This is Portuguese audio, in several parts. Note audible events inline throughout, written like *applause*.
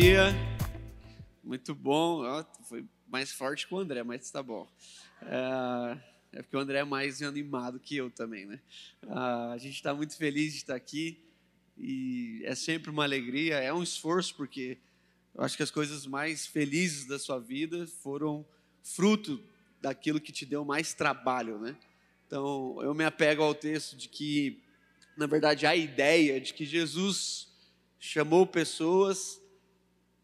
dia. Muito bom. Ó, foi mais forte que o André, mas tá bom. É, é porque o André é mais animado que eu também, né? Ah, a gente está muito feliz de estar aqui e é sempre uma alegria. É um esforço porque eu acho que as coisas mais felizes da sua vida foram fruto daquilo que te deu mais trabalho, né? Então, eu me apego ao texto de que, na verdade, a ideia de que Jesus chamou pessoas,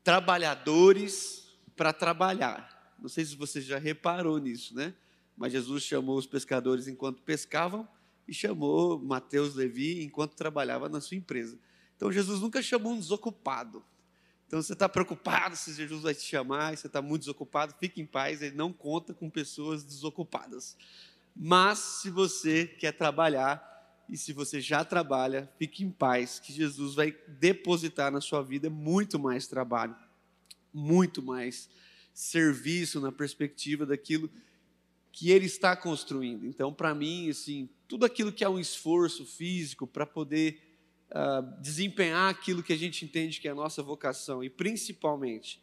trabalhadores, para trabalhar. Não sei se você já reparou nisso, né? Mas Jesus chamou os pescadores enquanto pescavam e chamou Mateus Levi enquanto trabalhava na sua empresa. Então, Jesus nunca chamou um desocupado. Então, você está preocupado se Jesus vai te chamar, você está muito desocupado, fique em paz, ele não conta com pessoas desocupadas. Mas se você quer trabalhar e se você já trabalha, fique em paz, que Jesus vai depositar na sua vida muito mais trabalho, muito mais serviço na perspectiva daquilo que ele está construindo. Então, para mim, assim, tudo aquilo que é um esforço físico para poder uh, desempenhar aquilo que a gente entende que é a nossa vocação e principalmente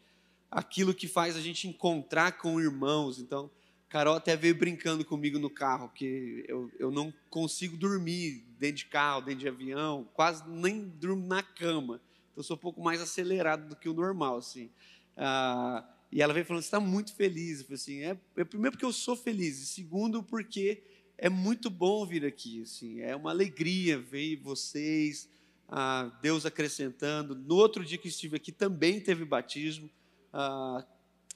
aquilo que faz a gente encontrar com irmãos. Então, Carol até veio brincando comigo no carro, que eu, eu não consigo dormir dentro de carro, dentro de avião, quase nem durmo na cama. Então, eu sou um pouco mais acelerado do que o normal, assim. Ah, e ela veio falando, você está muito feliz. Eu falei assim, é, é, primeiro porque eu sou feliz, e segundo porque é muito bom vir aqui, assim, é uma alegria ver vocês, ah, Deus acrescentando. No outro dia que estive aqui também teve batismo, ah,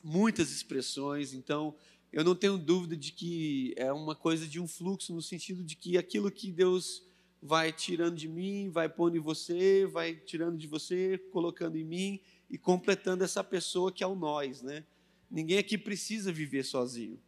muitas expressões, então eu não tenho dúvida de que é uma coisa de um fluxo, no sentido de que aquilo que Deus vai tirando de mim, vai pondo em você, vai tirando de você, colocando em mim e completando essa pessoa que é o nós, né? Ninguém aqui precisa viver sozinho.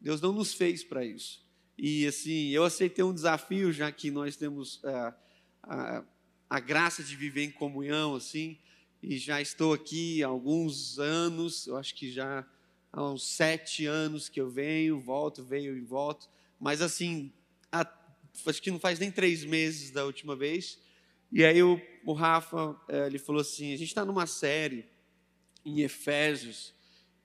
Deus não nos fez para isso. E assim, eu aceitei um desafio, já que nós temos a, é, a, a graça de viver em comunhão, assim, e já estou aqui há alguns anos, eu acho que já há uns sete anos que eu venho, volto, venho e volto. Mas assim, há, acho que não faz nem três meses da última vez. E aí o, o Rafa, é, ele falou assim, a gente está numa série em Efésios,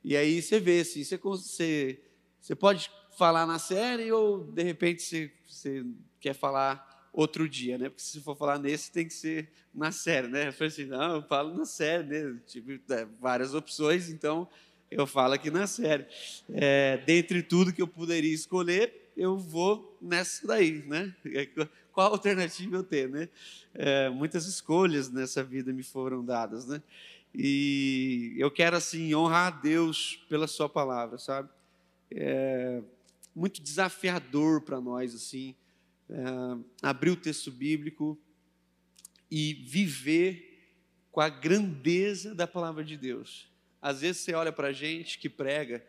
e aí você vê assim, você, você, você pode falar na série ou de repente você, você quer falar outro dia, né? Porque se for falar nesse, tem que ser na série, né? Eu falei assim, não, eu falo na série, né? Tive é, várias opções, então eu falo aqui na série. É, dentre tudo que eu poderia escolher, eu vou nessa daí, né? Qual alternativa eu tenho, né? É, muitas escolhas nessa vida me foram dadas, né? E eu quero, assim, honrar a Deus pela sua palavra, sabe? É muito desafiador para nós, assim, é, abrir o texto bíblico e viver com a grandeza da palavra de Deus. Às vezes você olha para a gente que prega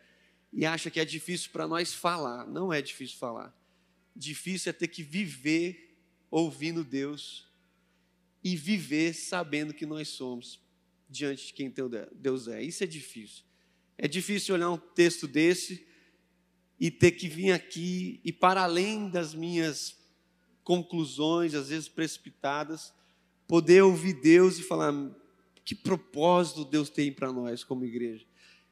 e acha que é difícil para nós falar. Não é difícil falar. Difícil é ter que viver ouvindo Deus e viver sabendo que nós somos diante de quem Deus é. Isso é difícil. É difícil olhar um texto desse e ter que vir aqui e, para além das minhas conclusões, às vezes precipitadas, poder ouvir Deus e falar: que propósito Deus tem para nós como igreja.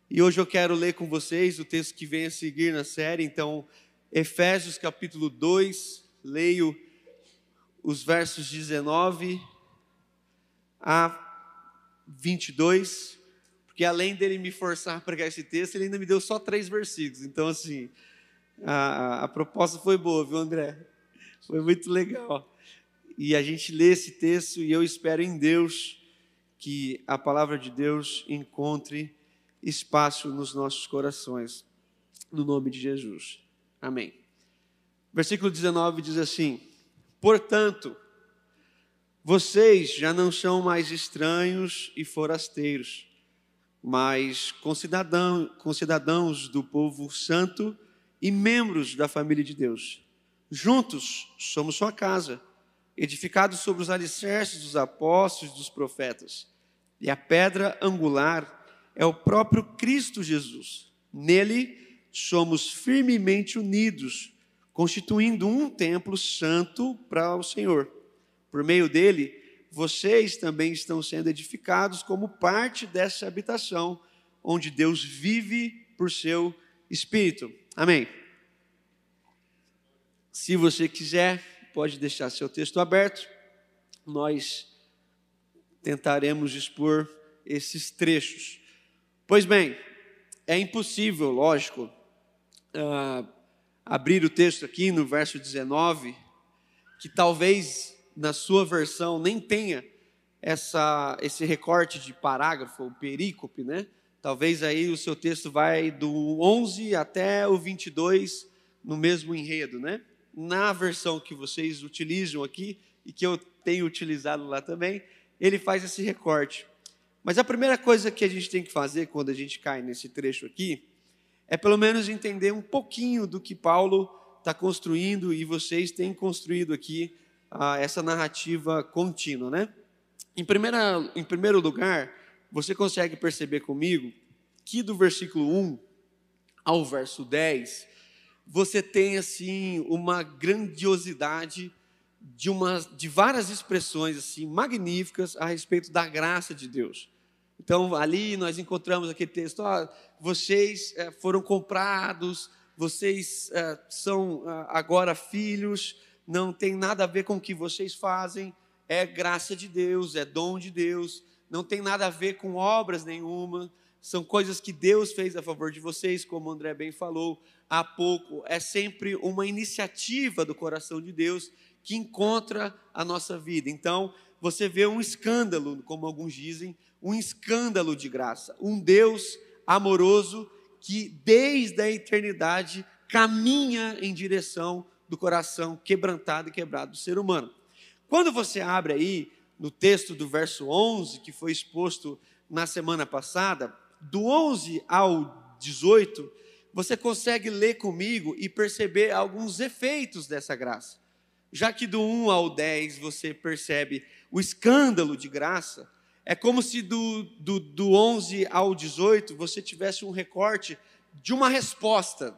E hoje eu quero ler com vocês o texto que vem a seguir na série, então, Efésios capítulo 2, leio os versos 19 a 22, porque além dele me forçar a pregar esse texto, ele ainda me deu só três versículos. Então, assim, a, a proposta foi boa, viu, André? Foi muito legal. E a gente lê esse texto e eu espero em Deus que a palavra de Deus encontre espaço nos nossos corações, no nome de Jesus. Amém. Versículo 19 diz assim: Portanto, vocês já não são mais estranhos e forasteiros, mas concidadão, concidadãos do povo santo e membros da família de Deus. Juntos somos sua casa, edificados sobre os alicerces dos apóstolos e dos profetas e a pedra angular é o próprio Cristo Jesus. Nele somos firmemente unidos, constituindo um templo santo para o Senhor. Por meio dele, vocês também estão sendo edificados como parte dessa habitação, onde Deus vive por seu Espírito. Amém. Se você quiser, pode deixar seu texto aberto. Nós tentaremos expor esses trechos. Pois bem, é impossível, lógico, uh, abrir o texto aqui no verso 19, que talvez na sua versão nem tenha essa, esse recorte de parágrafo, o perícope, né? Talvez aí o seu texto vai do 11 até o 22 no mesmo enredo, né? Na versão que vocês utilizam aqui e que eu tenho utilizado lá também, ele faz esse recorte. Mas a primeira coisa que a gente tem que fazer quando a gente cai nesse trecho aqui é pelo menos entender um pouquinho do que Paulo está construindo e vocês têm construído aqui ah, essa narrativa contínua, né? Em, primeira, em primeiro lugar, você consegue perceber comigo que do versículo 1 ao verso 10, você tem assim uma grandiosidade de, uma, de várias expressões assim magníficas a respeito da graça de Deus. Então, ali nós encontramos aquele texto: ó, vocês é, foram comprados, vocês é, são é, agora filhos, não tem nada a ver com o que vocês fazem, é graça de Deus, é dom de Deus, não tem nada a ver com obras nenhuma, são coisas que Deus fez a favor de vocês, como o André bem falou há pouco, é sempre uma iniciativa do coração de Deus que encontra a nossa vida. Então, você vê um escândalo, como alguns dizem, um escândalo de graça, um Deus amoroso que desde a eternidade caminha em direção do coração quebrantado e quebrado do ser humano. Quando você abre aí no texto do verso 11, que foi exposto na semana passada, do 11 ao 18, você consegue ler comigo e perceber alguns efeitos dessa graça. Já que do 1 ao 10 você percebe o escândalo de graça, é como se do, do, do 11 ao 18 você tivesse um recorte de uma resposta.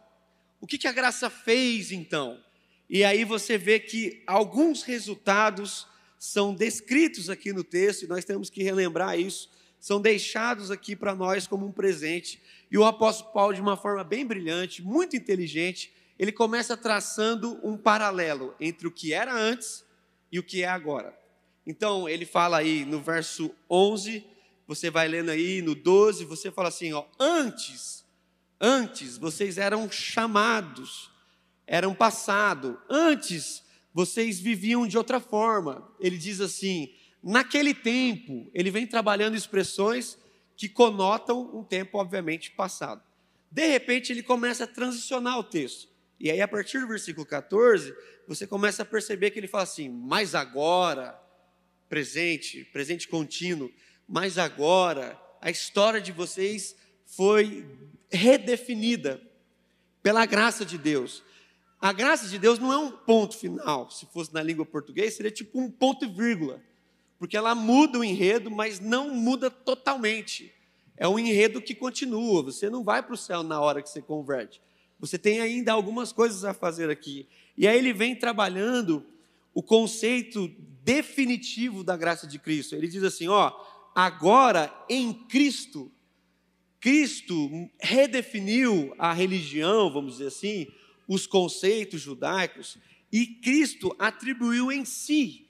O que, que a graça fez então? E aí você vê que alguns resultados são descritos aqui no texto, e nós temos que relembrar isso, são deixados aqui para nós como um presente. E o apóstolo Paulo, de uma forma bem brilhante, muito inteligente, ele começa traçando um paralelo entre o que era antes e o que é agora. Então, ele fala aí no verso 11, você vai lendo aí no 12, você fala assim, ó, antes, antes vocês eram chamados, eram passado, antes vocês viviam de outra forma. Ele diz assim, naquele tempo, ele vem trabalhando expressões que conotam um tempo obviamente passado. De repente ele começa a transicionar o texto. E aí a partir do versículo 14, você começa a perceber que ele fala assim: "Mas agora, presente, presente contínuo, mas agora a história de vocês foi redefinida pela graça de Deus. A graça de Deus não é um ponto final, se fosse na língua portuguesa, seria tipo um ponto e vírgula, porque ela muda o enredo, mas não muda totalmente. É um enredo que continua, você não vai para o céu na hora que você converte. Você tem ainda algumas coisas a fazer aqui. E aí ele vem trabalhando o conceito definitivo da graça de Cristo. Ele diz assim: ó, agora em Cristo, Cristo redefiniu a religião, vamos dizer assim, os conceitos judaicos, e Cristo atribuiu em si.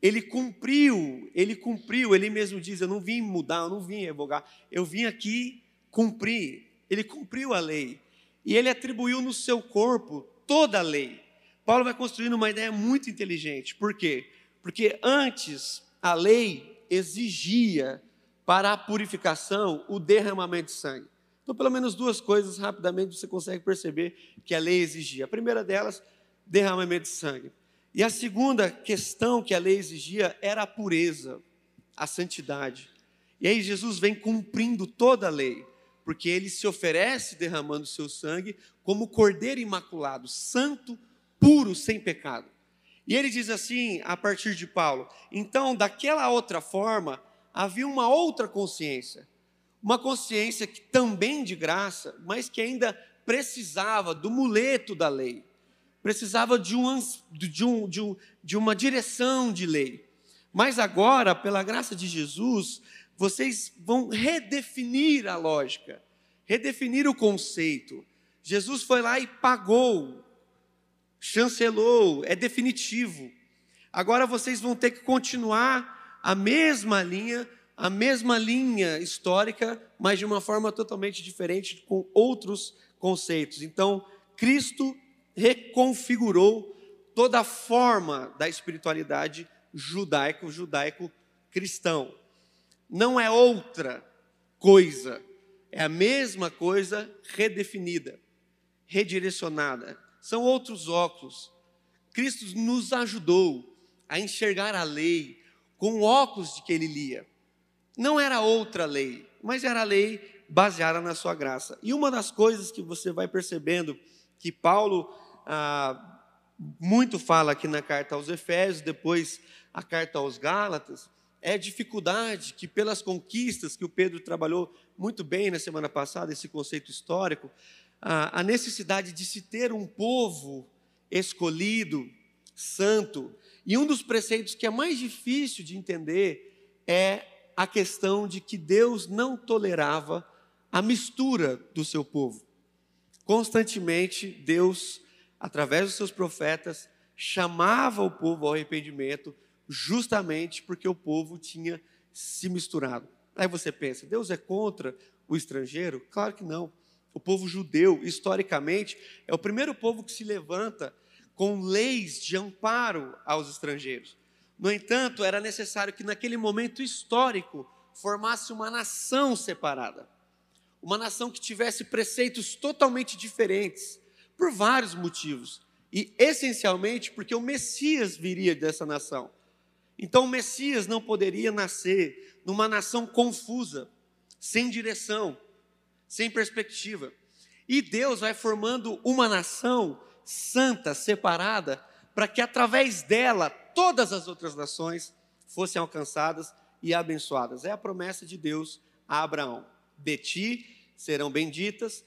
Ele cumpriu, ele cumpriu, ele mesmo diz: Eu não vim mudar, eu não vim revogar, eu vim aqui cumprir. Ele cumpriu a lei. E ele atribuiu no seu corpo toda a lei. Paulo vai construindo uma ideia muito inteligente. Por quê? Porque antes a lei exigia para a purificação o derramamento de sangue. Então, pelo menos duas coisas rapidamente você consegue perceber que a lei exigia. A primeira delas, derramamento de sangue. E a segunda questão que a lei exigia era a pureza, a santidade. E aí Jesus vem cumprindo toda a lei, porque ele se oferece derramando seu sangue como cordeiro imaculado, santo, puro, sem pecado. E ele diz assim, a partir de Paulo: então, daquela outra forma, havia uma outra consciência, uma consciência que também de graça, mas que ainda precisava do muleto da lei, precisava de, um, de, um, de, um, de uma direção de lei. Mas agora, pela graça de Jesus, vocês vão redefinir a lógica, redefinir o conceito. Jesus foi lá e pagou, chancelou, é definitivo. Agora vocês vão ter que continuar a mesma linha, a mesma linha histórica, mas de uma forma totalmente diferente, com outros conceitos. Então, Cristo reconfigurou toda a forma da espiritualidade judaico, judaico-cristão. Não é outra coisa, é a mesma coisa redefinida, redirecionada. São outros óculos. Cristo nos ajudou a enxergar a lei com óculos de que ele lia. Não era outra lei, mas era a lei baseada na sua graça. E uma das coisas que você vai percebendo que Paulo ah, muito fala aqui na carta aos Efésios, depois a carta aos Gálatas, é dificuldade que, pelas conquistas que o Pedro trabalhou muito bem na semana passada, esse conceito histórico, a necessidade de se ter um povo escolhido, santo. E um dos preceitos que é mais difícil de entender é a questão de que Deus não tolerava a mistura do seu povo. Constantemente, Deus, através dos seus profetas, chamava o povo ao arrependimento, justamente porque o povo tinha se misturado. Aí você pensa, Deus é contra o estrangeiro? Claro que não. O povo judeu, historicamente, é o primeiro povo que se levanta com leis de amparo aos estrangeiros. No entanto, era necessário que naquele momento histórico formasse uma nação separada. Uma nação que tivesse preceitos totalmente diferentes, por vários motivos. E essencialmente porque o Messias viria dessa nação. Então o Messias não poderia nascer numa nação confusa, sem direção, sem perspectiva. E Deus vai formando uma nação santa, separada, para que através dela todas as outras nações fossem alcançadas e abençoadas. É a promessa de Deus a Abraão: De ti serão benditas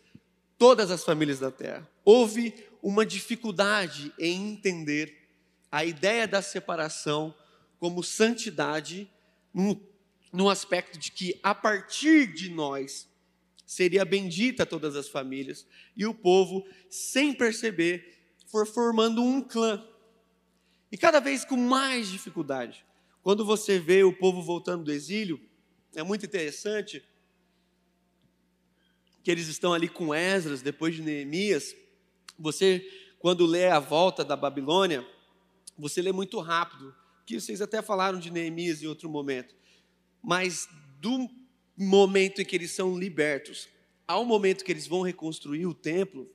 todas as famílias da terra. Houve uma dificuldade em entender a ideia da separação como santidade, no, no aspecto de que a partir de nós seria bendita todas as famílias, e o povo, sem perceber, for formando um clã. E cada vez com mais dificuldade. Quando você vê o povo voltando do exílio, é muito interessante que eles estão ali com Esdras, depois de Neemias. Você, quando lê a volta da Babilônia, você lê muito rápido, que vocês até falaram de Neemias em outro momento. Mas do momento em que eles são libertos ao momento que eles vão reconstruir o templo,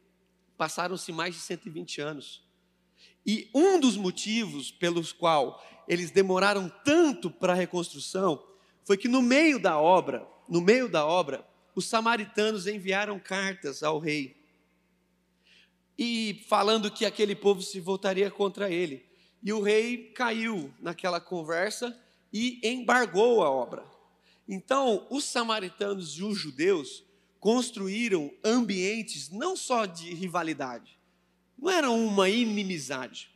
passaram-se mais de 120 anos. E um dos motivos pelos qual eles demoraram tanto para a reconstrução foi que no meio da obra, no meio da obra, os samaritanos enviaram cartas ao rei e falando que aquele povo se voltaria contra ele. E o rei caiu naquela conversa e embargou a obra. Então, os samaritanos e os judeus construíram ambientes não só de rivalidade, não era uma inimizade.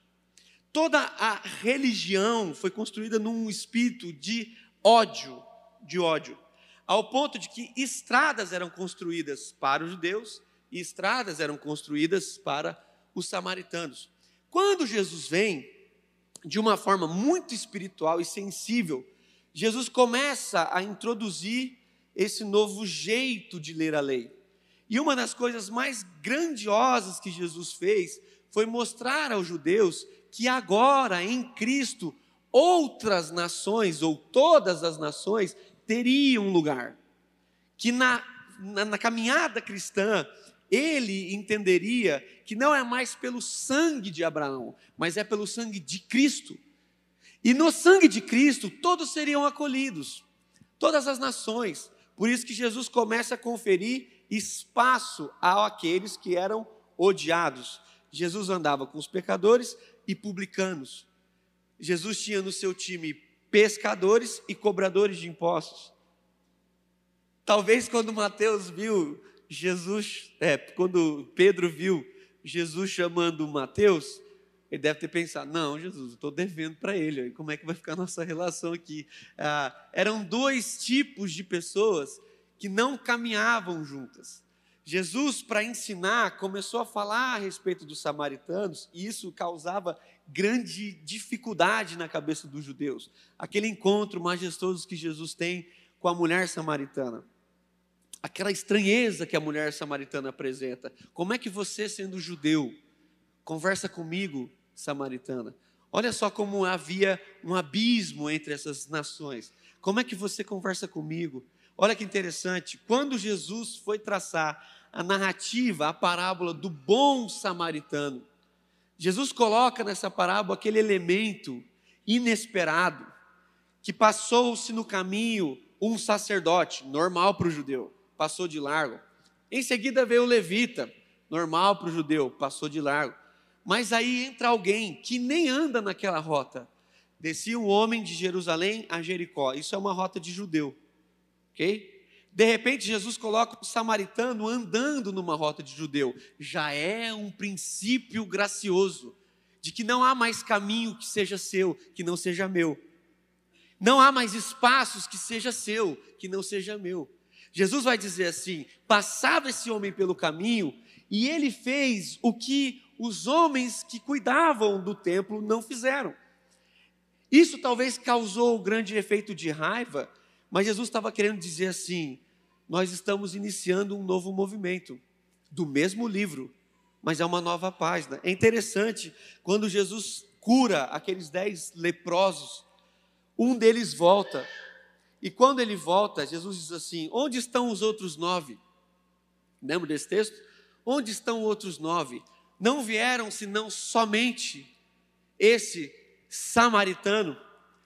Toda a religião foi construída num espírito de ódio, de ódio, ao ponto de que estradas eram construídas para os judeus e estradas eram construídas para os samaritanos. Quando Jesus vem, de uma forma muito espiritual e sensível, Jesus começa a introduzir esse novo jeito de ler a lei. E uma das coisas mais grandiosas que Jesus fez foi mostrar aos judeus que agora em Cristo outras nações ou todas as nações teriam lugar. Que na, na, na caminhada cristã ele entenderia que não é mais pelo sangue de Abraão, mas é pelo sangue de Cristo. E no sangue de Cristo, todos seriam acolhidos, todas as nações. Por isso que Jesus começa a conferir espaço àqueles que eram odiados. Jesus andava com os pecadores e publicanos. Jesus tinha no seu time pescadores e cobradores de impostos. Talvez quando Mateus viu Jesus, é, quando Pedro viu Jesus chamando Mateus, Ele deve ter pensado: não, Jesus, estou devendo para ele, como é que vai ficar a nossa relação aqui? Ah, eram dois tipos de pessoas que não caminhavam juntas. Jesus, para ensinar, começou a falar a respeito dos samaritanos, e isso causava grande dificuldade na cabeça dos judeus. Aquele encontro majestoso que Jesus tem com a mulher samaritana. Aquela estranheza que a mulher samaritana apresenta. Como é que você, sendo judeu, conversa comigo, samaritana? Olha só como havia um abismo entre essas nações. Como é que você conversa comigo? Olha que interessante, quando Jesus foi traçar a narrativa, a parábola do bom samaritano, Jesus coloca nessa parábola aquele elemento inesperado, que passou-se no caminho um sacerdote, normal para o judeu, passou de largo. Em seguida veio o levita, normal para o judeu, passou de largo. Mas aí entra alguém que nem anda naquela rota. Descia um homem de Jerusalém a Jericó. Isso é uma rota de judeu. Ok? De repente, Jesus coloca o samaritano andando numa rota de judeu. Já é um princípio gracioso de que não há mais caminho que seja seu, que não seja meu. Não há mais espaços que seja seu, que não seja meu. Jesus vai dizer assim: passava esse homem pelo caminho e ele fez o que os homens que cuidavam do templo não fizeram. Isso talvez causou um grande efeito de raiva, mas Jesus estava querendo dizer assim: nós estamos iniciando um novo movimento, do mesmo livro, mas é uma nova página. É interessante, quando Jesus cura aqueles dez leprosos, um deles volta, e quando ele volta, Jesus diz assim: Onde estão os outros nove? Lembra desse texto? Onde estão os outros nove? Não vieram senão somente esse samaritano.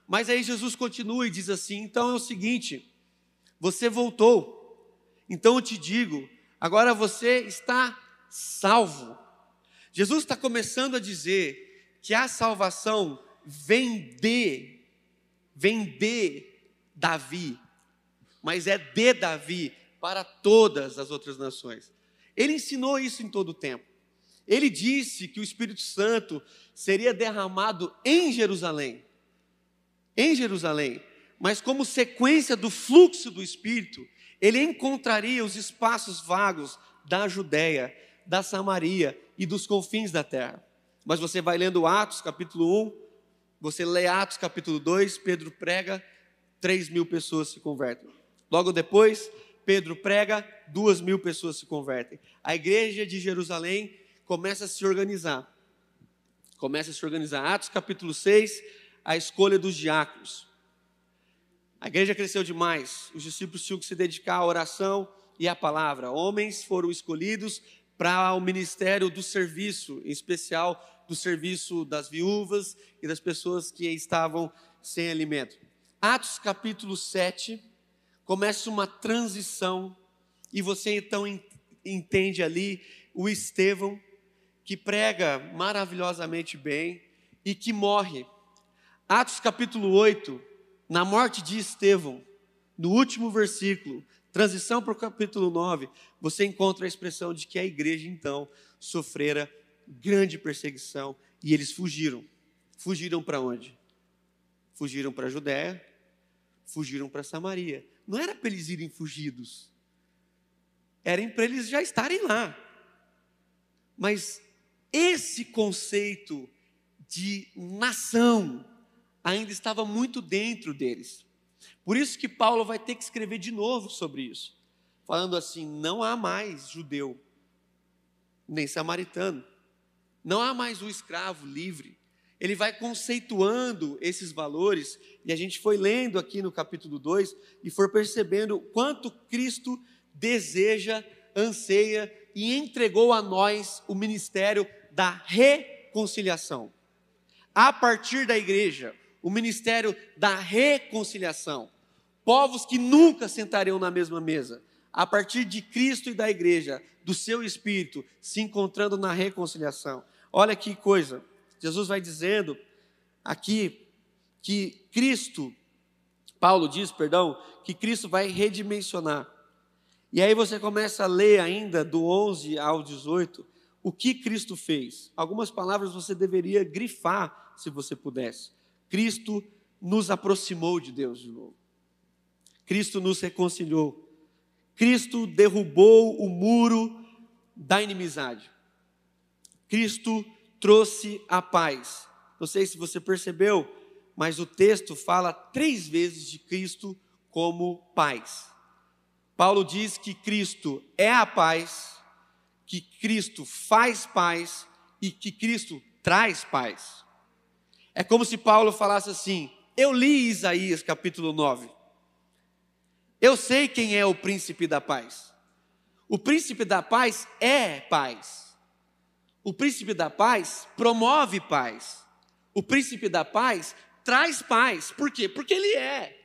Mas aí Jesus continua e diz assim: Então é o seguinte, você voltou, então eu te digo, agora você está salvo. Jesus está começando a dizer que a salvação vem de, vem de Davi, mas é de Davi para todas as outras nações. Ele ensinou isso em todo o tempo. Ele disse que o Espírito Santo seria derramado em Jerusalém. Em Jerusalém. Mas como sequência do fluxo do Espírito, ele encontraria os espaços vagos da Judéia, da Samaria e dos confins da terra. Mas você vai lendo Atos capítulo 1, você lê Atos capítulo 2, Pedro prega, 3 mil pessoas se convertem. Logo depois, Pedro prega, duas mil pessoas se convertem. A igreja de Jerusalém começa a se organizar. Começa a se organizar. Atos capítulo 6, a escolha dos diáconos. A igreja cresceu demais, os discípulos tinham que se dedicar à oração e à palavra. Homens foram escolhidos para o ministério do serviço, em especial do serviço das viúvas e das pessoas que estavam sem alimento. Atos capítulo 7 começa uma transição e você então entende ali o Estevão que prega maravilhosamente bem e que morre. Atos capítulo 8 na morte de Estevão, no último versículo, transição para o capítulo 9, você encontra a expressão de que a igreja então sofrera grande perseguição e eles fugiram. Fugiram para onde? Fugiram para a Judéia, fugiram para Samaria. Não era para eles irem fugidos, era para eles já estarem lá. Mas esse conceito de nação, ainda estava muito dentro deles. Por isso que Paulo vai ter que escrever de novo sobre isso, falando assim: não há mais judeu, nem samaritano, não há mais o escravo livre. Ele vai conceituando esses valores, e a gente foi lendo aqui no capítulo 2 e foi percebendo quanto Cristo deseja, anseia e entregou a nós o ministério da reconciliação. A partir da igreja, o ministério da reconciliação. Povos que nunca sentariam na mesma mesa, a partir de Cristo e da igreja, do seu espírito, se encontrando na reconciliação. Olha que coisa, Jesus vai dizendo aqui que Cristo, Paulo diz, perdão, que Cristo vai redimensionar. E aí você começa a ler ainda do 11 ao 18, o que Cristo fez. Algumas palavras você deveria grifar, se você pudesse. Cristo nos aproximou de Deus de novo. Cristo nos reconciliou. Cristo derrubou o muro da inimizade. Cristo trouxe a paz. Não sei se você percebeu, mas o texto fala três vezes de Cristo como paz. Paulo diz que Cristo é a paz, que Cristo faz paz e que Cristo traz paz. É como se Paulo falasse assim: Eu li Isaías capítulo 9. Eu sei quem é o príncipe da paz. O príncipe da paz é paz. O príncipe da paz promove paz. O príncipe da paz traz paz. Por quê? Porque ele é.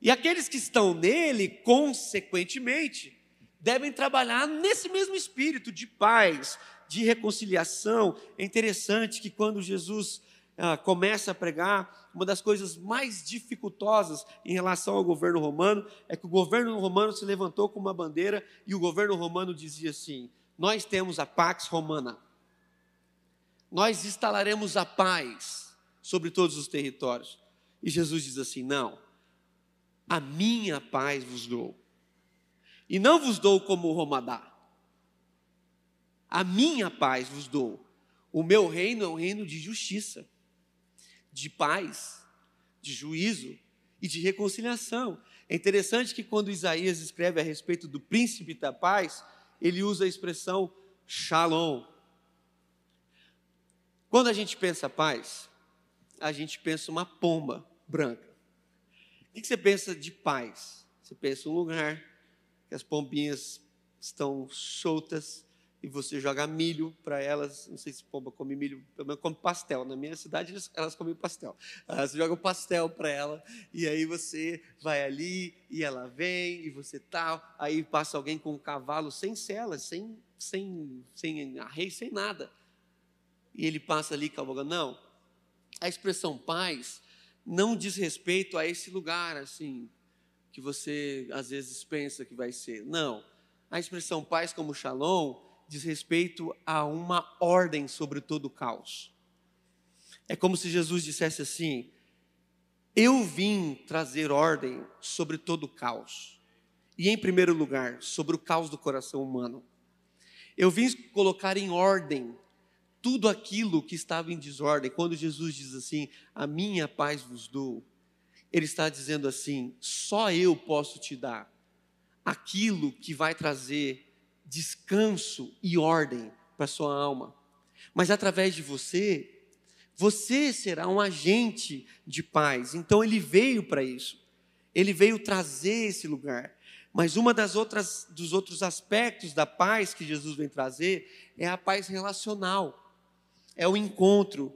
E aqueles que estão nele, consequentemente, devem trabalhar nesse mesmo espírito de paz, de reconciliação. É interessante que quando Jesus ah, começa a pregar, uma das coisas mais dificultosas em relação ao governo romano é que o governo romano se levantou com uma bandeira e o governo romano dizia assim: Nós temos a Pax Romana, nós instalaremos a paz sobre todos os territórios. E Jesus diz assim: Não, a minha paz vos dou, e não vos dou como Roma dá, a minha paz vos dou. O meu reino é um reino de justiça de paz, de juízo e de reconciliação. É interessante que quando Isaías escreve a respeito do príncipe da paz, ele usa a expressão shalom. Quando a gente pensa paz, a gente pensa uma pomba branca. O que você pensa de paz? Você pensa um lugar que as pombinhas estão soltas, e você joga milho para elas. Não sei se pomba come milho, pelo menos come pastel. Na minha cidade elas comem pastel. Você joga o pastel para ela e aí você vai ali e ela vem e você tal. Aí passa alguém com um cavalo sem celas, sem sem sem arreio, sem nada. E ele passa ali cavalgando. Não. A expressão paz não diz respeito a esse lugar assim que você às vezes pensa que vai ser. Não. A expressão paz como shalom diz respeito a uma ordem sobre todo o caos. É como se Jesus dissesse assim: Eu vim trazer ordem sobre todo o caos. E, em primeiro lugar, sobre o caos do coração humano. Eu vim colocar em ordem tudo aquilo que estava em desordem. Quando Jesus diz assim: A minha paz vos dou, Ele está dizendo assim: Só eu posso te dar aquilo que vai trazer descanso e ordem para sua alma. Mas através de você, você será um agente de paz. Então ele veio para isso. Ele veio trazer esse lugar. Mas uma das outras dos outros aspectos da paz que Jesus vem trazer é a paz relacional. É o encontro.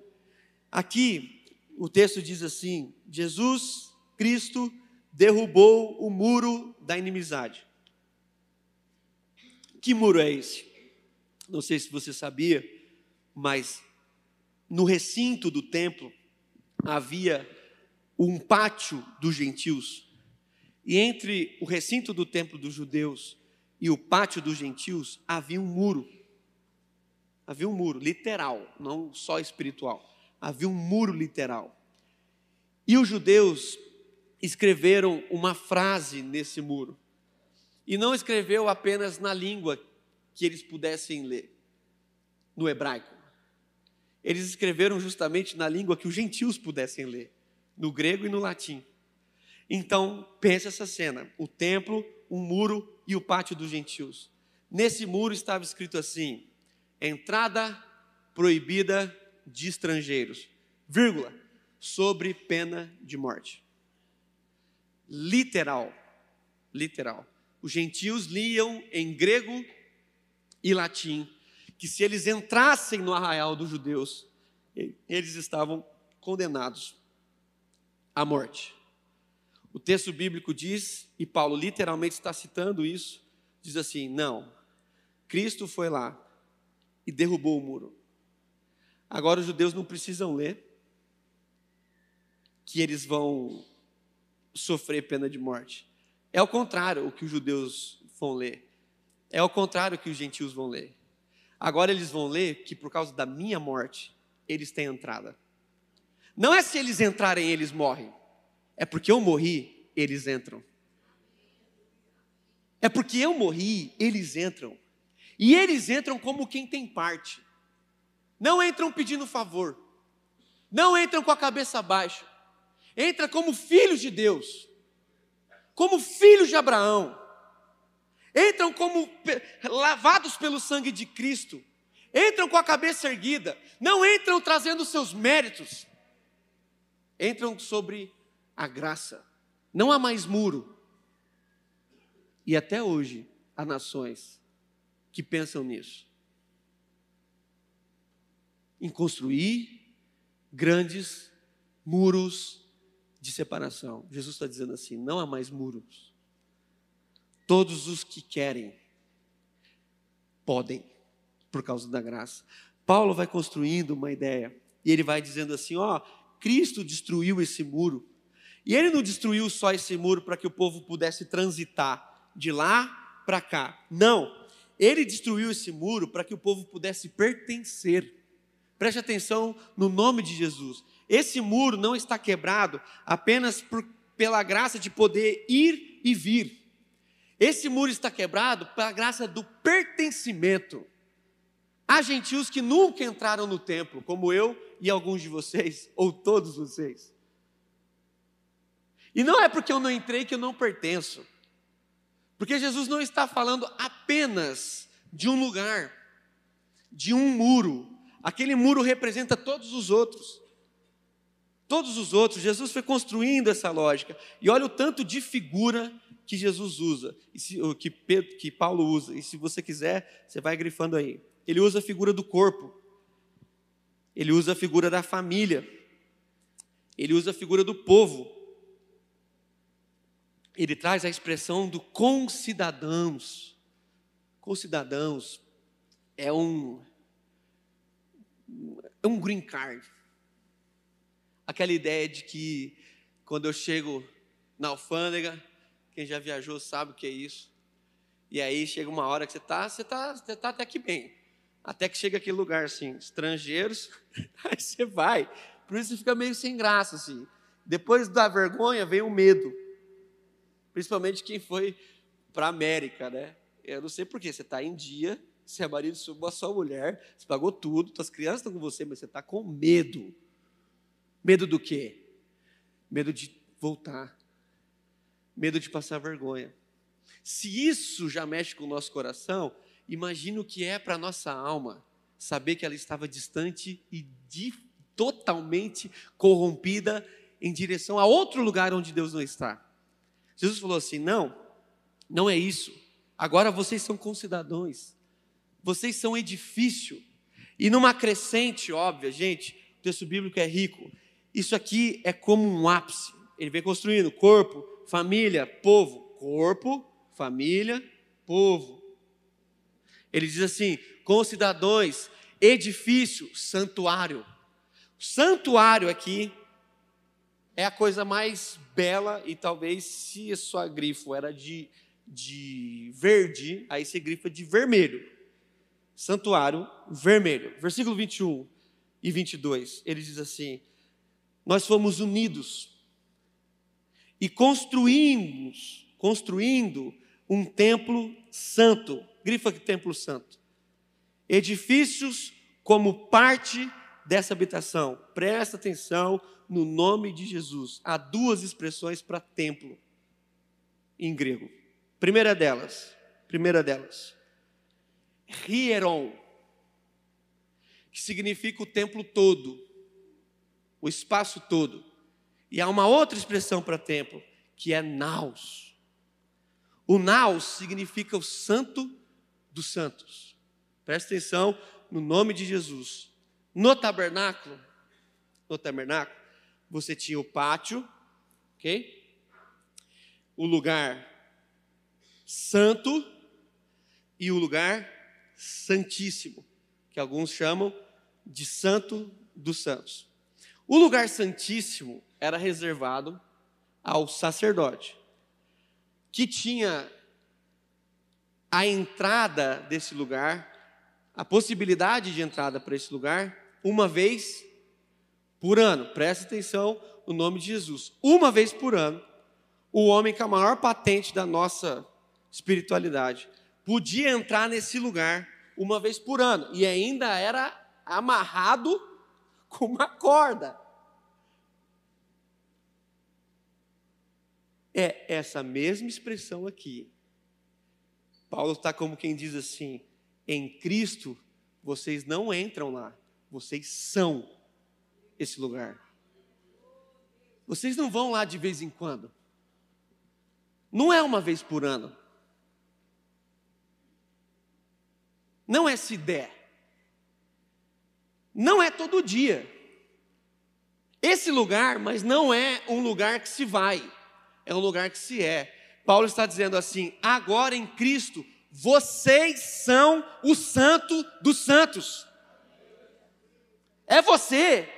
Aqui o texto diz assim: Jesus Cristo derrubou o muro da inimizade. Que muro é esse? Não sei se você sabia, mas no recinto do templo havia um pátio dos gentios. E entre o recinto do templo dos judeus e o pátio dos gentios havia um muro. Havia um muro literal, não só espiritual. Havia um muro literal. E os judeus escreveram uma frase nesse muro. E não escreveu apenas na língua que eles pudessem ler, no hebraico. Eles escreveram justamente na língua que os gentios pudessem ler, no grego e no latim. Então, pense essa cena: o templo, um muro e o pátio dos gentios. Nesse muro estava escrito assim: entrada proibida de estrangeiros, vírgula, sobre pena de morte. Literal, literal os gentios liam em grego e latim, que se eles entrassem no arraial dos judeus, eles estavam condenados à morte. O texto bíblico diz, e Paulo literalmente está citando isso, diz assim: não, Cristo foi lá e derrubou o muro. Agora os judeus não precisam ler que eles vão sofrer pena de morte. É o contrário o que os judeus vão ler. É o contrário que os gentios vão ler. Agora eles vão ler que por causa da minha morte, eles têm entrada. Não é se eles entrarem, eles morrem. É porque eu morri, eles entram. É porque eu morri, eles entram. E eles entram como quem tem parte. Não entram pedindo favor. Não entram com a cabeça baixa. Entra como filhos de Deus. Como filhos de Abraão entram como lavados pelo sangue de Cristo, entram com a cabeça erguida, não entram trazendo seus méritos, entram sobre a graça. Não há mais muro. E até hoje há nações que pensam nisso. Em construir grandes muros de separação. Jesus está dizendo assim: não há mais muros Todos os que querem podem, por causa da graça. Paulo vai construindo uma ideia e ele vai dizendo assim: ó, Cristo destruiu esse muro. E ele não destruiu só esse muro para que o povo pudesse transitar de lá para cá. Não. Ele destruiu esse muro para que o povo pudesse pertencer. Preste atenção no nome de Jesus. Esse muro não está quebrado apenas por, pela graça de poder ir e vir. Esse muro está quebrado pela graça do pertencimento. Há gentios que nunca entraram no templo, como eu e alguns de vocês, ou todos vocês. E não é porque eu não entrei que eu não pertenço. Porque Jesus não está falando apenas de um lugar, de um muro. Aquele muro representa todos os outros. Todos os outros. Jesus foi construindo essa lógica. E olha o tanto de figura que Jesus usa, que, Pedro, que Paulo usa, e se você quiser, você vai grifando aí. Ele usa a figura do corpo, ele usa a figura da família, ele usa a figura do povo, ele traz a expressão do concidadãos. Concidadãos é um, é um green card. Aquela ideia de que quando eu chego na alfândega, quem já viajou sabe o que é isso. E aí chega uma hora que você está, você está, você está até que bem. Até que chega aquele lugar assim, estrangeiros, *laughs* aí você vai. Por isso você fica meio sem graça assim. Depois da vergonha vem o medo. Principalmente quem foi para a América, né? Eu não sei porquê, você está em dia, você é marido de uma só mulher, você pagou tudo, suas crianças estão com você, mas você está com medo. Medo do quê? Medo de voltar medo de passar vergonha. Se isso já mexe com o nosso coração, imagina o que é para a nossa alma saber que ela estava distante e de, totalmente corrompida em direção a outro lugar onde Deus não está. Jesus falou assim: não, não é isso. Agora vocês são concidadãos, vocês são edifício. E numa crescente óbvia, gente, o texto bíblico é rico. Isso aqui é como um ápice. Ele vem construindo corpo, família, povo. Corpo, família, povo. Ele diz assim: com cidadãos, edifício, santuário. Santuário aqui é a coisa mais bela e talvez se a sua grifo era de, de verde, aí você grifa de vermelho. Santuário vermelho. Versículo 21 e 22, ele diz assim: Nós fomos unidos e construímos, construindo um templo santo. Grifa que templo santo. Edifícios como parte dessa habitação. Presta atenção no nome de Jesus. Há duas expressões para templo em grego. Primeira delas, primeira delas, hieron, que significa o templo todo, o espaço todo. E há uma outra expressão para templo, que é naus. O naus significa o santo dos santos. Presta atenção no nome de Jesus. No tabernáculo, no tabernáculo, você tinha o pátio, ok? O lugar santo e o lugar santíssimo, que alguns chamam de santo dos santos. O lugar santíssimo era reservado ao sacerdote, que tinha a entrada desse lugar a possibilidade de entrada para esse lugar uma vez por ano. Presta atenção no nome de Jesus. Uma vez por ano, o homem com a maior patente da nossa espiritualidade podia entrar nesse lugar uma vez por ano e ainda era amarrado *laughs* com uma corda. É essa mesma expressão aqui. Paulo está como quem diz assim: em Cristo vocês não entram lá, vocês são esse lugar. Vocês não vão lá de vez em quando. Não é uma vez por ano. Não é se der. Não é todo dia. Esse lugar, mas não é um lugar que se vai, é um lugar que se é. Paulo está dizendo assim: agora em Cristo, vocês são o santo dos santos. É você,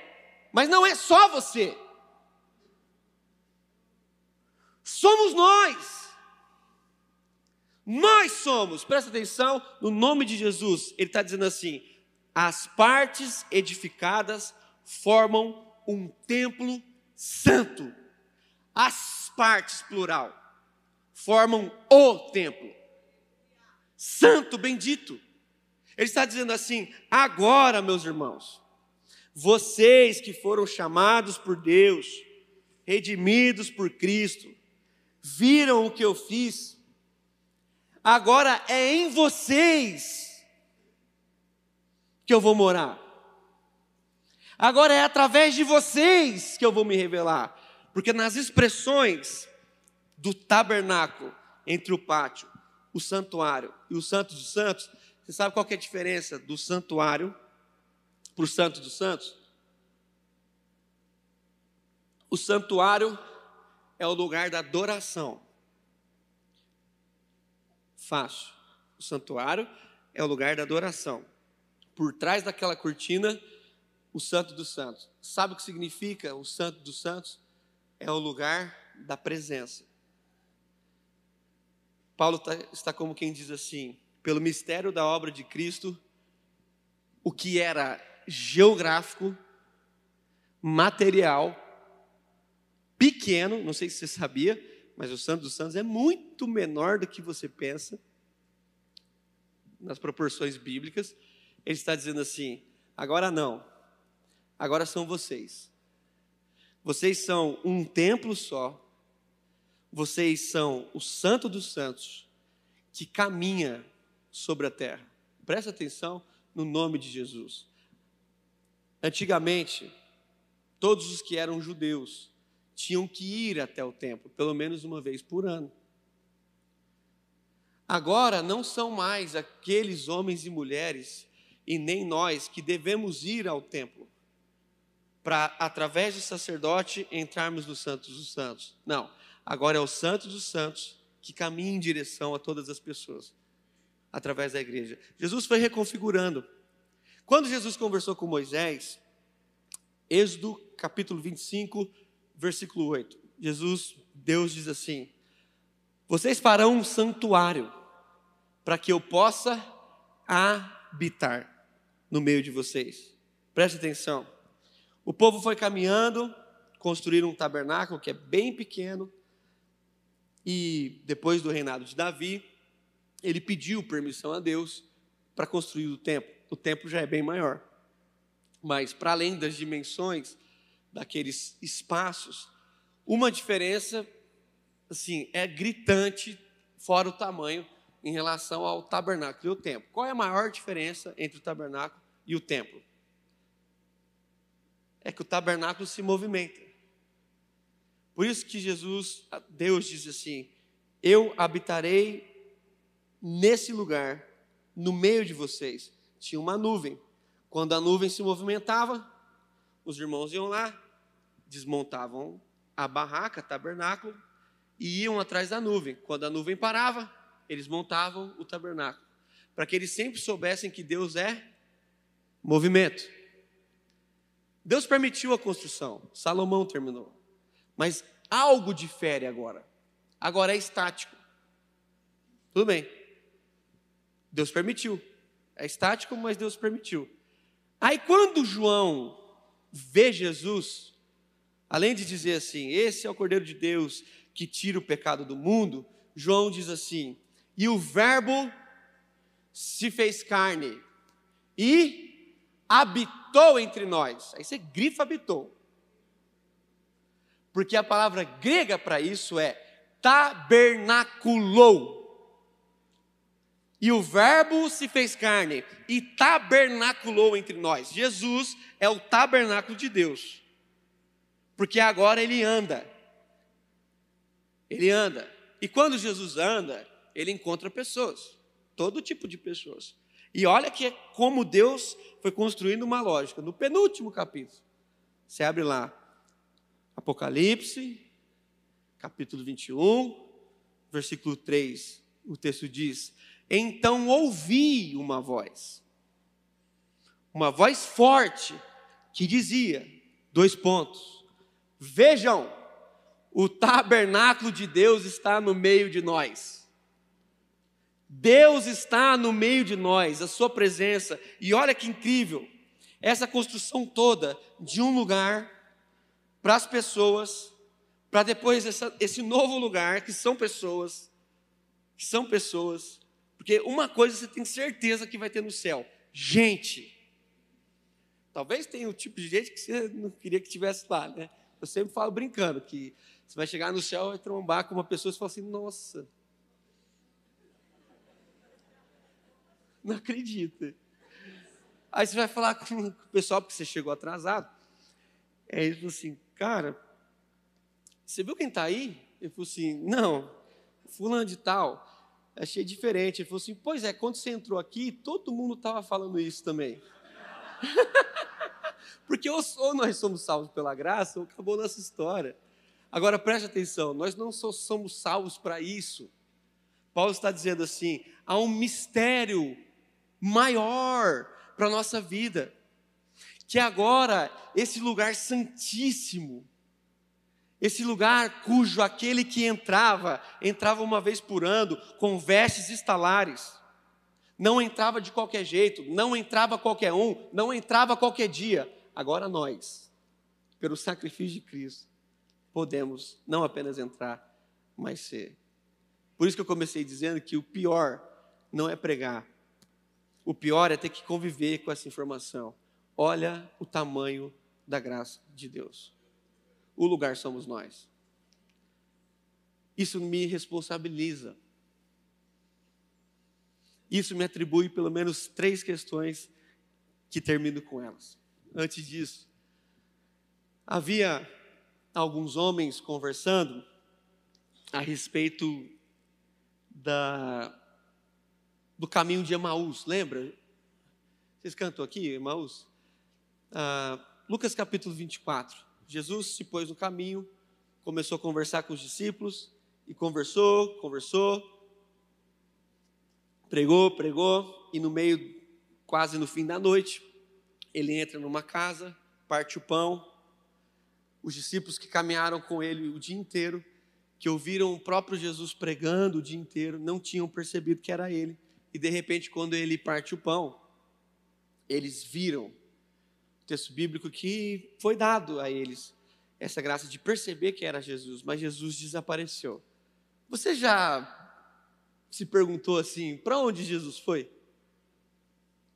mas não é só você. Somos nós. Nós somos, presta atenção, no nome de Jesus, ele está dizendo assim: as partes edificadas formam um templo santo. As partes, plural, formam o templo. Santo, bendito. Ele está dizendo assim: agora, meus irmãos, vocês que foram chamados por Deus, redimidos por Cristo, viram o que eu fiz, agora é em vocês que eu vou morar. Agora é através de vocês que eu vou me revelar, porque nas expressões do tabernáculo entre o pátio, o santuário e o Santo dos Santos, você sabe qual é a diferença do santuário para o Santo dos Santos? O santuário é o lugar da adoração. Fácil. O santuário é o lugar da adoração. Por trás daquela cortina, o Santo dos Santos. Sabe o que significa o Santo dos Santos? É o lugar da presença. Paulo tá, está como quem diz assim: pelo mistério da obra de Cristo, o que era geográfico, material, pequeno, não sei se você sabia, mas o Santo dos Santos é muito menor do que você pensa, nas proporções bíblicas. Ele está dizendo assim: agora não, agora são vocês. Vocês são um templo só, vocês são o Santo dos Santos que caminha sobre a terra. Presta atenção no nome de Jesus. Antigamente, todos os que eram judeus tinham que ir até o templo, pelo menos uma vez por ano. Agora não são mais aqueles homens e mulheres, e nem nós, que devemos ir ao templo para, através do sacerdote, entrarmos no Santos dos Santos. Não, agora é o Santo dos Santos que caminha em direção a todas as pessoas, através da igreja. Jesus foi reconfigurando. Quando Jesus conversou com Moisés, Êxodo capítulo 25, versículo 8. Jesus, Deus diz assim: Vocês farão um santuário para que eu possa habitar no meio de vocês. Preste atenção. O povo foi caminhando, construíram um tabernáculo que é bem pequeno. E depois do reinado de Davi, ele pediu permissão a Deus para construir o templo. O templo já é bem maior. Mas para além das dimensões, daqueles espaços, uma diferença assim, é gritante fora o tamanho em relação ao tabernáculo e o templo. Qual é a maior diferença entre o tabernáculo e o templo? É que o tabernáculo se movimenta. Por isso que Jesus, Deus diz assim: Eu habitarei nesse lugar, no meio de vocês. Tinha uma nuvem. Quando a nuvem se movimentava, os irmãos iam lá, desmontavam a barraca, tabernáculo, e iam atrás da nuvem. Quando a nuvem parava, eles montavam o tabernáculo, para que eles sempre soubessem que Deus é movimento. Deus permitiu a construção, Salomão terminou, mas algo difere agora. Agora é estático. Tudo bem. Deus permitiu. É estático, mas Deus permitiu. Aí quando João vê Jesus, além de dizer assim: Esse é o Cordeiro de Deus que tira o pecado do mundo, João diz assim: E o Verbo se fez carne e habitou entre nós. Aí você grifa habitou. Porque a palavra grega para isso é tabernaculou. E o Verbo se fez carne e tabernaculou entre nós. Jesus é o tabernáculo de Deus. Porque agora ele anda. Ele anda. E quando Jesus anda, ele encontra pessoas. Todo tipo de pessoas. E olha que é como Deus foi construindo uma lógica. No penúltimo capítulo. Você abre lá. Apocalipse, capítulo 21, versículo 3. O texto diz: então ouvi uma voz, uma voz forte, que dizia: dois pontos. Vejam, o tabernáculo de Deus está no meio de nós. Deus está no meio de nós, a sua presença. E olha que incrível, essa construção toda de um lugar para as pessoas, para depois essa, esse novo lugar que são pessoas, que são pessoas, porque uma coisa você tem certeza que vai ter no céu: gente. Talvez tenha um tipo de gente que você não queria que tivesse lá, né? Eu sempre falo brincando que você vai chegar no céu e trombar com uma pessoa e falar assim: nossa, não acredita. Aí você vai falar com o pessoal, porque você chegou atrasado. É falou assim, cara, você viu quem está aí? Ele falou assim, não, fulano de tal achei diferente. Ele falou assim: Pois é, quando você entrou aqui, todo mundo estava falando isso também. *laughs* Porque ou, nós somos salvos pela graça, ou acabou nossa história. Agora preste atenção: nós não só somos salvos para isso. Paulo está dizendo assim: há um mistério maior para a nossa vida. Que agora, esse lugar santíssimo, esse lugar cujo aquele que entrava, entrava uma vez por ano, com vestes estalares. Não entrava de qualquer jeito, não entrava qualquer um, não entrava qualquer dia. Agora nós, pelo sacrifício de Cristo, podemos não apenas entrar, mas ser. Por isso que eu comecei dizendo que o pior não é pregar. O pior é ter que conviver com essa informação. Olha o tamanho da graça de Deus o lugar somos nós. Isso me responsabiliza. Isso me atribui pelo menos três questões que termino com elas. Antes disso, havia alguns homens conversando a respeito da, do caminho de Emaús, lembra? Vocês cantam aqui, Emaús? Ah, Lucas capítulo 24. Jesus se pôs no caminho, começou a conversar com os discípulos, e conversou, conversou, pregou, pregou, e no meio, quase no fim da noite, ele entra numa casa, parte o pão. Os discípulos que caminharam com ele o dia inteiro, que ouviram o próprio Jesus pregando o dia inteiro, não tinham percebido que era ele. E de repente, quando ele parte o pão, eles viram texto bíblico que foi dado a eles essa graça de perceber que era Jesus, mas Jesus desapareceu. Você já se perguntou assim, para onde Jesus foi?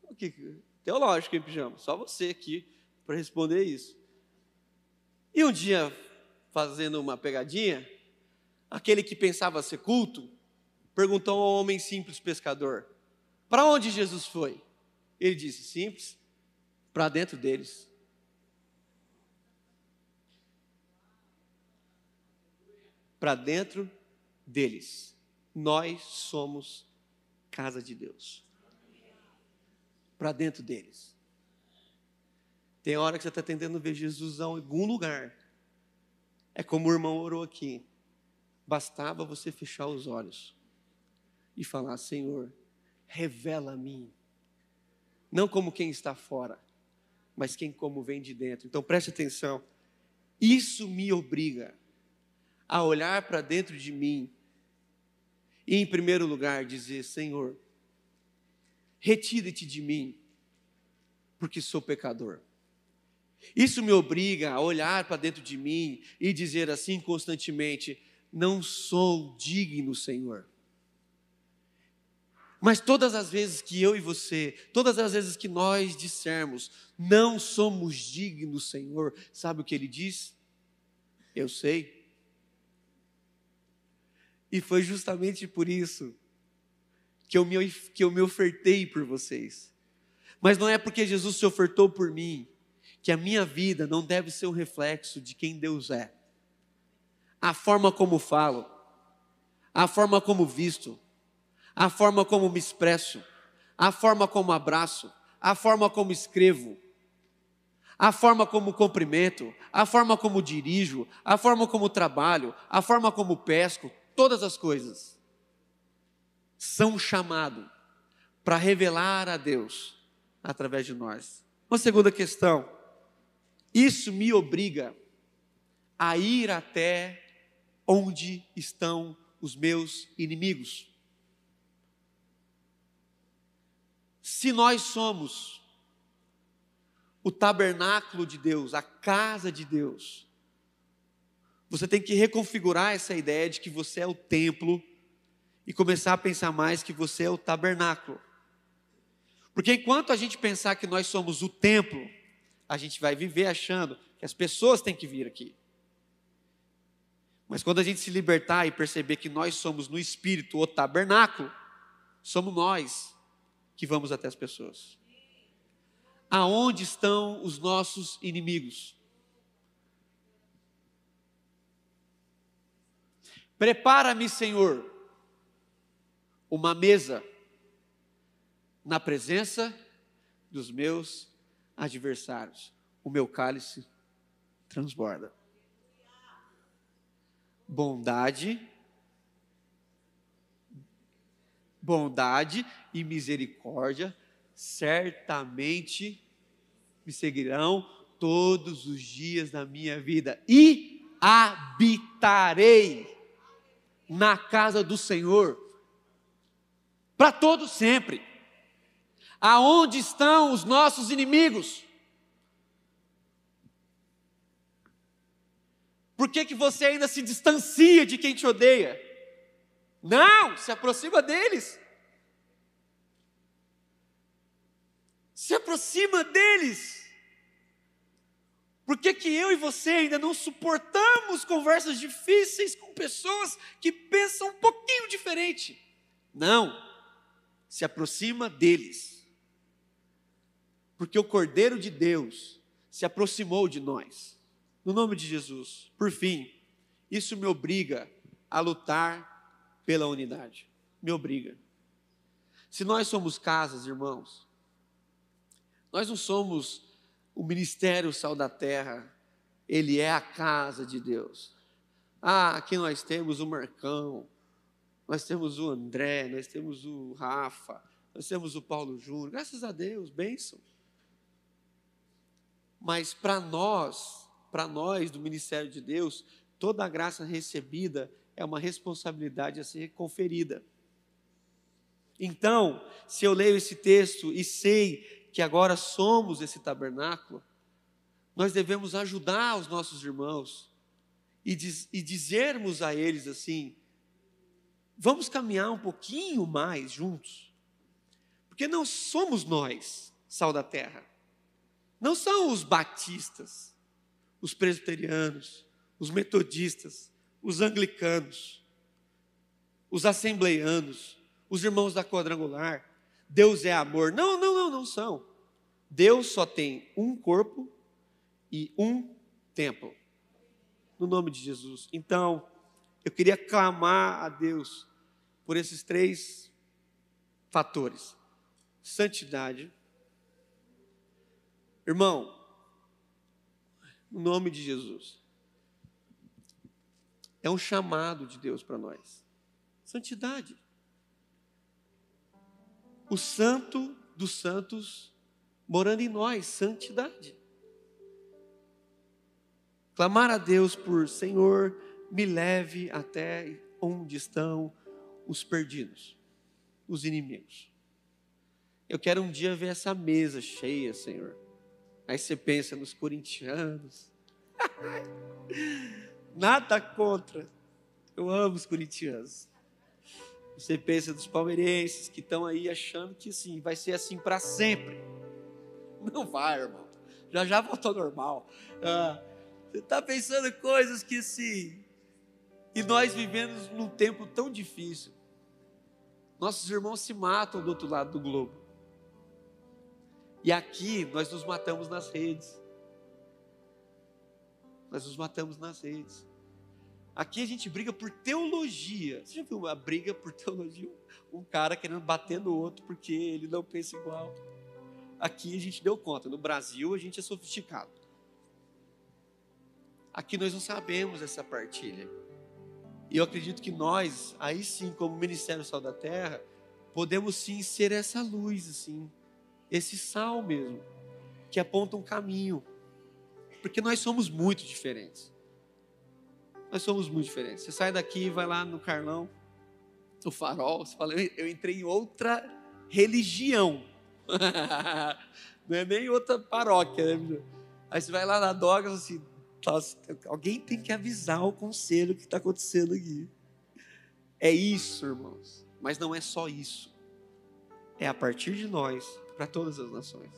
O que teológico, hein, pijama? Só você aqui para responder isso. E um dia, fazendo uma pegadinha, aquele que pensava ser culto perguntou ao homem simples pescador: Para onde Jesus foi? Ele disse: Simples, para dentro deles. Para dentro deles. Nós somos casa de Deus. Para dentro deles. Tem hora que você está tentando ver Jesus em algum lugar. É como o irmão orou aqui. Bastava você fechar os olhos e falar: Senhor, revela a mim. Não como quem está fora, mas quem como vem de dentro. Então preste atenção. Isso me obriga a olhar para dentro de mim e, em primeiro lugar, dizer: Senhor, Retire-te de mim, porque sou pecador. Isso me obriga a olhar para dentro de mim e dizer assim constantemente: não sou digno, Senhor. Mas todas as vezes que eu e você, todas as vezes que nós dissermos, não somos dignos, Senhor, sabe o que ele diz? Eu sei. E foi justamente por isso que eu me, que eu me ofertei por vocês. Mas não é porque Jesus se ofertou por mim que a minha vida não deve ser um reflexo de quem Deus é. A forma como falo, a forma como visto, a forma como me expresso, a forma como abraço, a forma como escrevo, a forma como cumprimento, a forma como dirijo, a forma como trabalho, a forma como pesco, todas as coisas são chamado para revelar a Deus através de nós. Uma segunda questão isso me obriga a ir até onde estão os meus inimigos. Se nós somos o tabernáculo de Deus, a casa de Deus, você tem que reconfigurar essa ideia de que você é o templo e começar a pensar mais que você é o tabernáculo. Porque enquanto a gente pensar que nós somos o templo, a gente vai viver achando que as pessoas têm que vir aqui. Mas quando a gente se libertar e perceber que nós somos no espírito o tabernáculo, somos nós que vamos até as pessoas. Aonde estão os nossos inimigos? Prepara-me, Senhor, uma mesa na presença dos meus adversários, o meu cálice transborda. Bondade, bondade e misericórdia certamente me seguirão todos os dias da minha vida e habitarei na casa do Senhor para todo sempre. Aonde estão os nossos inimigos? Por que, que você ainda se distancia de quem te odeia? Não, se aproxima deles. Se aproxima deles. Por que, que eu e você ainda não suportamos conversas difíceis com pessoas que pensam um pouquinho diferente? Não, se aproxima deles porque o Cordeiro de Deus se aproximou de nós. No nome de Jesus. Por fim, isso me obriga a lutar pela unidade. Me obriga. Se nós somos casas, irmãos, nós não somos o ministério Sal da Terra, ele é a casa de Deus. Ah, aqui nós temos o Marcão, nós temos o André, nós temos o Rafa, nós temos o Paulo Júnior, graças a Deus, bênção. Mas para nós, para nós do ministério de Deus, toda a graça recebida é uma responsabilidade a ser conferida. Então, se eu leio esse texto e sei que agora somos esse tabernáculo, nós devemos ajudar os nossos irmãos e, diz, e dizermos a eles assim: vamos caminhar um pouquinho mais juntos, porque não somos nós, sal da terra. Não são os batistas, os presbiterianos, os metodistas, os anglicanos, os assembleianos, os irmãos da quadrangular. Deus é amor. Não, não, não, não são. Deus só tem um corpo e um templo. No nome de Jesus. Então, eu queria clamar a Deus por esses três fatores: santidade, Irmão, no nome de Jesus, é um chamado de Deus para nós. Santidade. O santo dos santos morando em nós, santidade. Clamar a Deus por Senhor, me leve até onde estão os perdidos, os inimigos. Eu quero um dia ver essa mesa cheia, Senhor. Aí você pensa nos corintianos. *laughs* Nada contra. Eu amo os corintianos. Você pensa dos palmeirenses que estão aí achando que sim, vai ser assim para sempre. Não vai, irmão. Já já voltou normal. Ah, você está pensando coisas que sim. E nós vivemos num tempo tão difícil. Nossos irmãos se matam do outro lado do globo. E aqui nós nos matamos nas redes. Nós nos matamos nas redes. Aqui a gente briga por teologia. Você já viu uma briga por teologia? Um cara querendo bater no outro porque ele não pensa igual. Aqui a gente deu conta. No Brasil a gente é sofisticado. Aqui nós não sabemos essa partilha. E eu acredito que nós, aí sim, como Ministério Sal da Terra, podemos sim ser essa luz, assim, esse sal mesmo, que aponta um caminho. Porque nós somos muito diferentes. Nós somos muito diferentes. Você sai daqui vai lá no Carlão, no farol, você fala, eu entrei em outra religião. *laughs* Não é nem outra paróquia, né? Aí você vai lá na Dogas assim, alguém tem que avisar o conselho que está acontecendo aqui. É isso, irmãos. Mas não é só isso. É a partir de nós, para todas as nações.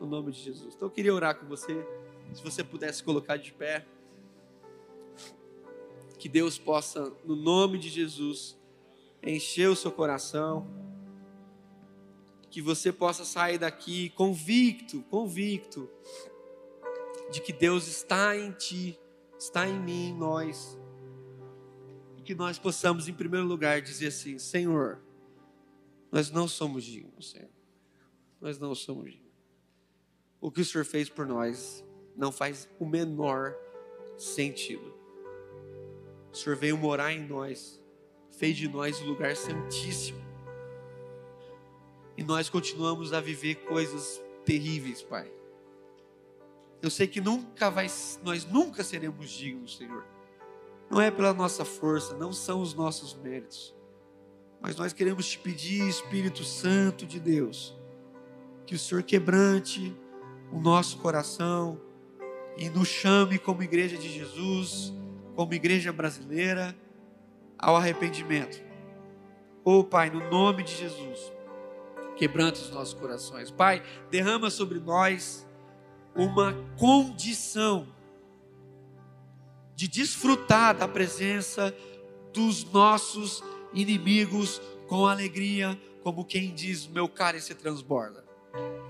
No nome de Jesus. Então eu queria orar com você. Se você pudesse colocar de pé que Deus possa, no nome de Jesus, encher o seu coração, que você possa sair daqui convicto, convicto, de que Deus está em ti, está em mim, em nós, e que nós possamos, em primeiro lugar, dizer assim: Senhor, nós não somos dignos, Senhor, nós não somos dignos. O que o Senhor fez por nós não faz o menor sentido. O Senhor veio morar em nós, fez de nós o lugar santíssimo. E nós continuamos a viver coisas terríveis, Pai. Eu sei que nunca vai, nós nunca seremos dignos, Senhor. Não é pela nossa força, não são os nossos méritos. Mas nós queremos te pedir, Espírito Santo de Deus, que o Senhor quebrante o nosso coração e nos chame como igreja de Jesus como igreja brasileira, ao arrependimento. Oh, Pai, no nome de Jesus, quebranta os nossos corações. Pai, derrama sobre nós uma condição de desfrutar da presença dos nossos inimigos com alegria, como quem diz: meu cálice transborda.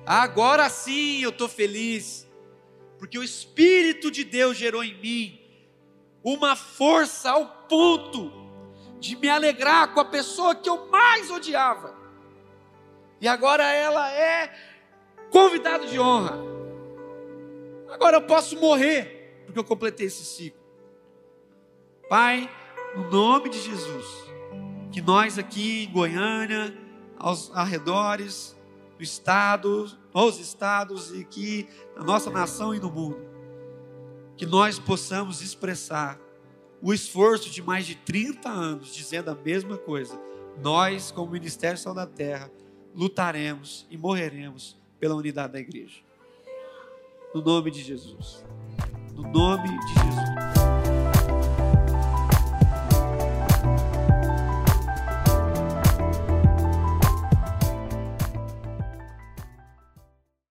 Agora sim eu estou feliz, porque o Espírito de Deus gerou em mim uma força ao ponto de me alegrar com a pessoa que eu mais odiava. E agora ela é convidada de honra. Agora eu posso morrer, porque eu completei esse ciclo. Pai, no nome de Jesus, que nós aqui em Goiânia, aos arredores, do estado, nos estados e aqui na nossa nação e no mundo, que nós possamos expressar o esforço de mais de 30 anos dizendo a mesma coisa. Nós, como Ministério Sal da Terra, lutaremos e morreremos pela unidade da igreja. No nome de Jesus. No nome de Jesus.